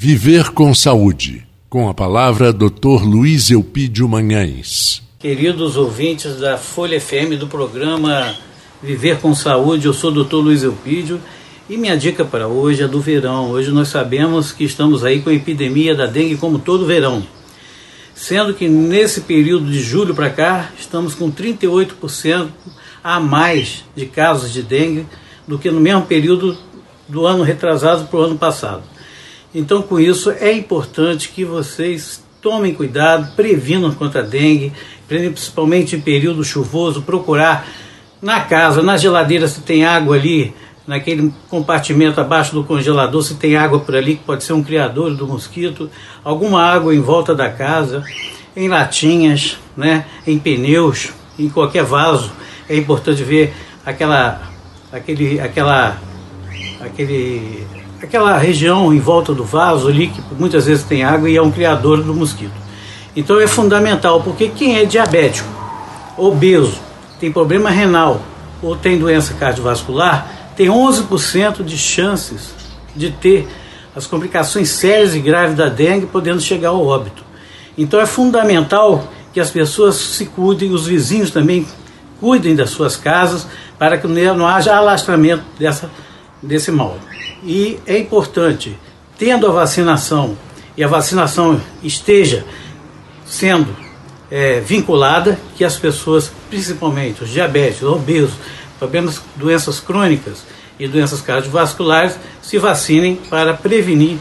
Viver com Saúde. Com a palavra, Dr. Luiz Eupídio Manhães. Queridos ouvintes da Folha FM do programa Viver com Saúde, eu sou o Dr. Luiz Eupídio e minha dica para hoje é do verão. Hoje nós sabemos que estamos aí com a epidemia da dengue como todo verão. Sendo que nesse período de julho para cá, estamos com 38% a mais de casos de dengue do que no mesmo período do ano retrasado para o ano passado. Então, com isso, é importante que vocês tomem cuidado, previnam contra a dengue, principalmente em período chuvoso, procurar na casa, na geladeira, se tem água ali, naquele compartimento abaixo do congelador, se tem água por ali, que pode ser um criador do mosquito, alguma água em volta da casa, em latinhas, né, em pneus, em qualquer vaso. É importante ver aquela, aquele, aquela, aquele aquela região em volta do vaso ali, que muitas vezes tem água e é um criador do mosquito. Então é fundamental, porque quem é diabético, obeso, tem problema renal ou tem doença cardiovascular, tem 11% de chances de ter as complicações sérias e graves da dengue, podendo chegar ao óbito. Então é fundamental que as pessoas se cuidem, os vizinhos também cuidem das suas casas, para que não haja alastramento dessa, desse mal. E é importante, tendo a vacinação e a vacinação esteja sendo é, vinculada, que as pessoas, principalmente os diabéticos, obesos, problemas, doenças crônicas e doenças cardiovasculares, se vacinem para prevenir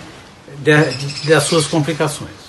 das suas complicações.